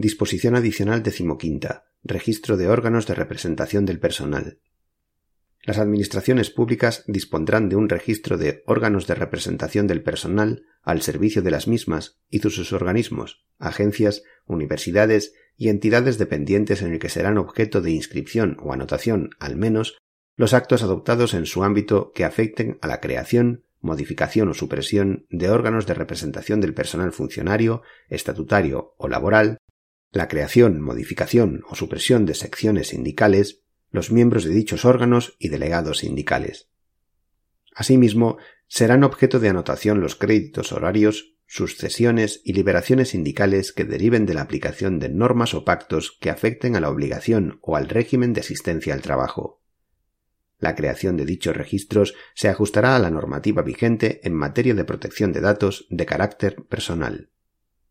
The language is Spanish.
Disposición adicional decimoquinta. Registro de órganos de representación del personal. Las administraciones públicas dispondrán de un registro de órganos de representación del personal al servicio de las mismas y de sus organismos, agencias, universidades y entidades dependientes en el que serán objeto de inscripción o anotación, al menos, los actos adoptados en su ámbito que afecten a la creación, modificación o supresión de órganos de representación del personal funcionario, estatutario o laboral, la creación, modificación o supresión de secciones sindicales, los miembros de dichos órganos y delegados sindicales. Asimismo, serán objeto de anotación los créditos horarios, sucesiones y liberaciones sindicales que deriven de la aplicación de normas o pactos que afecten a la obligación o al régimen de asistencia al trabajo. La creación de dichos registros se ajustará a la normativa vigente en materia de protección de datos de carácter personal.